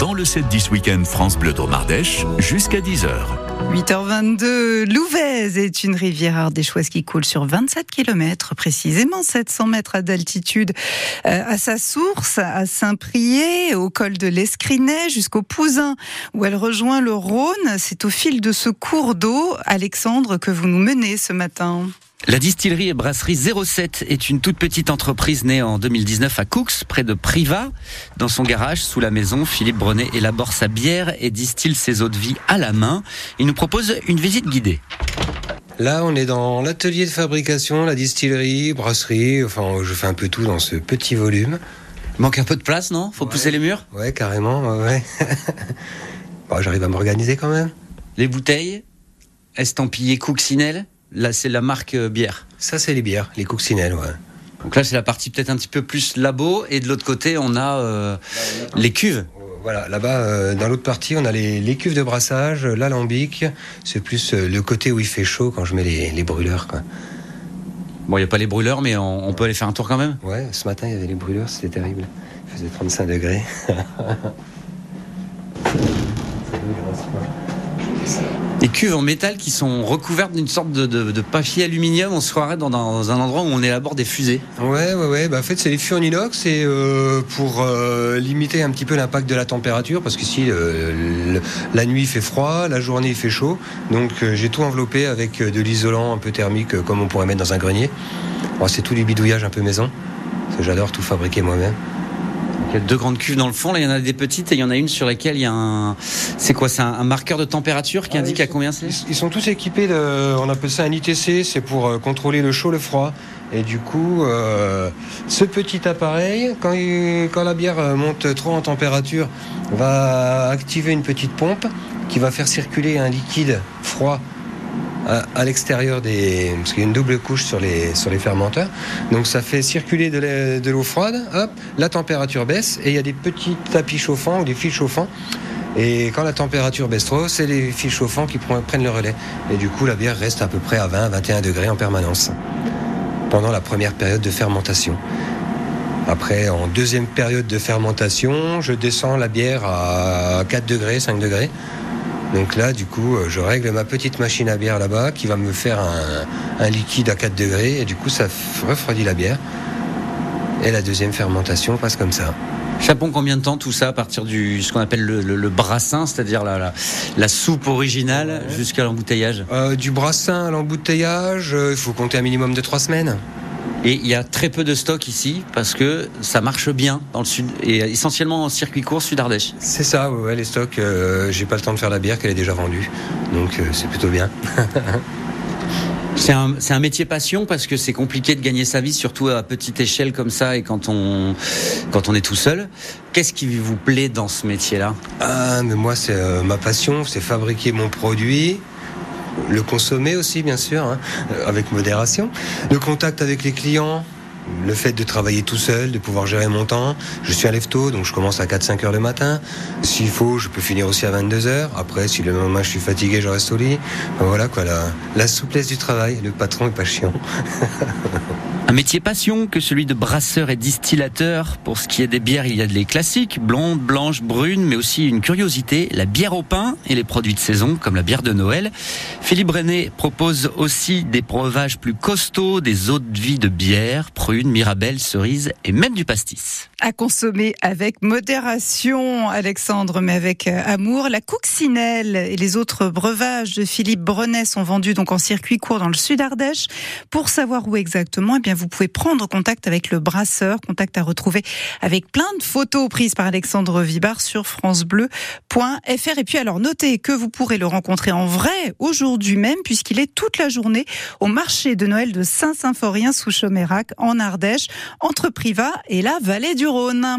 dans le 7-10 Week-end France Bleu Dromardèche jusqu'à 10h. 8h22, Louvèze est une rivière ardéchoise qui coule sur 27 km, précisément 700 mètres d'altitude euh, à sa source, à Saint-Prié, au col de l'Escrinet, jusqu'au Pouzin, où elle rejoint le Rhône. C'est au fil de ce cours d'eau, Alexandre, que vous nous menez ce matin. La distillerie et brasserie 07 est une toute petite entreprise née en 2019 à Cooks, près de Privas. Dans son garage, sous la maison, Philippe Brenet élabore sa bière et distille ses eaux de vie à la main. Il nous propose une visite guidée. Là, on est dans l'atelier de fabrication, la distillerie, brasserie. Enfin, je fais un peu tout dans ce petit volume. Il manque un peu de place, non? Faut pousser les murs? Ouais, carrément, ouais. bon, J'arrive à m'organiser quand même. Les bouteilles? Estampillées Cooksinel Là, c'est la marque euh, bière. Ça, c'est les bières, les coccinelles, ouais. Donc là, c'est la partie peut-être un petit peu plus labo. Et de l'autre côté, on a euh, les cuves. Voilà, là-bas, euh, dans l'autre partie, on a les, cuves de brassage, l'alambic. C'est plus le côté où il fait chaud quand je mets les, brûleurs. Quoi. Bon, il n'y a pas les brûleurs, mais on, peut aller faire un tour quand même Ouais, ce matin, il y avait les brûleurs, c'était terrible. Il faisait 35 degrés. des cuves en métal qui sont recouvertes d'une sorte de, papier aluminium. On se croirait dans, un endroit où on élabore des fusées. Ouais, ouais, ouais. Bah, en fait, c'est les fûts en inox et euh, pour euh, limiter un petit peu l'impact de la température, parce qu'ici, euh, la nuit fait froid, la journée il fait chaud. Donc, j'ai tout enveloppé avec de l'isolant un peu thermique, comme on pourrait mettre dans un grenier. c'est tout du bidouillage un peu maison. J'adore tout fabriquer moi-même. Il y a deux grandes cuves dans le fond. Là, il y en a des petites et il y en a une sur laquelle il y a un. C'est quoi? C'est un, marqueur de température qui ah indique à combien c'est? Ils sont tous équipés de. On appelle ça un ITC. C'est pour euh, contrôler le chaud, le froid. Et du coup, euh, ce petit appareil, quand, quand la bière monte trop en température, va activer une petite pompe qui va faire circuler un liquide froid à, l'extérieur des. Parce qu'il y a une double couche sur les, sur les fermenteurs. Donc ça fait circuler de l'eau froide, hop, la température baisse et il y a des petits tapis chauffants ou des fils chauffants. Et quand la température baisse trop, c'est les fils chauffants qui prennent le relais. Et du coup, la bière reste à peu près à 20-21 degrés en permanence pendant la première période de fermentation. Après, en deuxième période de fermentation, je descends la bière à 4 degrés, 5 degrés. Donc là, du coup, euh, je règle ma petite machine à bière là-bas qui va me faire un, liquide à 4 degrés et du coup, ça refroidit la bière. Et la deuxième fermentation passe comme ça. Chapon, combien de temps tout ça à partir du ce qu'on appelle le, brassin, c'est-à-dire la, la, soupe originale jusqu'à l'embouteillage? Euh, Du brassin à l'embouteillage, euh, il faut compter un minimum de 3 semaines. Et il y a très peu de stock ici parce que ça marche bien dans le sud et essentiellement en circuit court sud Ardèche. C'est ça, ouais, les stocks. Euh, j'ai pas le temps de faire la bière qu'elle est déjà vendue, donc euh, c'est plutôt bien. C'est un, un, métier passion parce que c'est compliqué de gagner sa vie, surtout à petite échelle comme ça et quand on, quand on est tout seul. Qu'est-ce qui vous plaît dans ce métier-là? Ah, mais moi, c'est euh, ma passion, c'est fabriquer mon produit, le consommer aussi, bien sûr, hein, avec modération. Le contact avec les clients, le fait de travailler tout seul, de pouvoir gérer mon temps. Je suis à lève donc je commence à 4-5 heures le matin. S'il faut, je peux finir aussi à 22 heures. Après, si le lendemain je suis fatigué, je reste au lit. voilà quoi, la, la souplesse du travail. Le patron est pas chiant. Un métier passion que celui de brasseur et distillateur. Pour ce qui est des bières, il y a des classiques, blondes, blanches, brunes, mais aussi une curiosité, la bière au pain et les produits de saison, comme la bière de Noël. Philippe Brenet propose aussi des breuvages plus costauds, des eaux de vie de bière, prunes, mirabelles, cerises et même du pastis. À consommer avec modération, Alexandre, mais avec euh, amour. La Couxinelle et les autres breuvages de Philippe Brenet sont vendus donc en circuit court dans le sud Ardèche. Pour savoir où exactement, eh bien vous pouvez prendre contact avec le brasseur, contact à retrouver avec plein de photos prises par Alexandre Vibar sur francebleu.fr. Et puis alors notez que vous pourrez le rencontrer en vrai aujourd'hui même puisqu'il est toute la journée au marché de Noël de Saint-Symphorien sous Chomérac en Ardèche, entre Privas et la vallée du Rhône.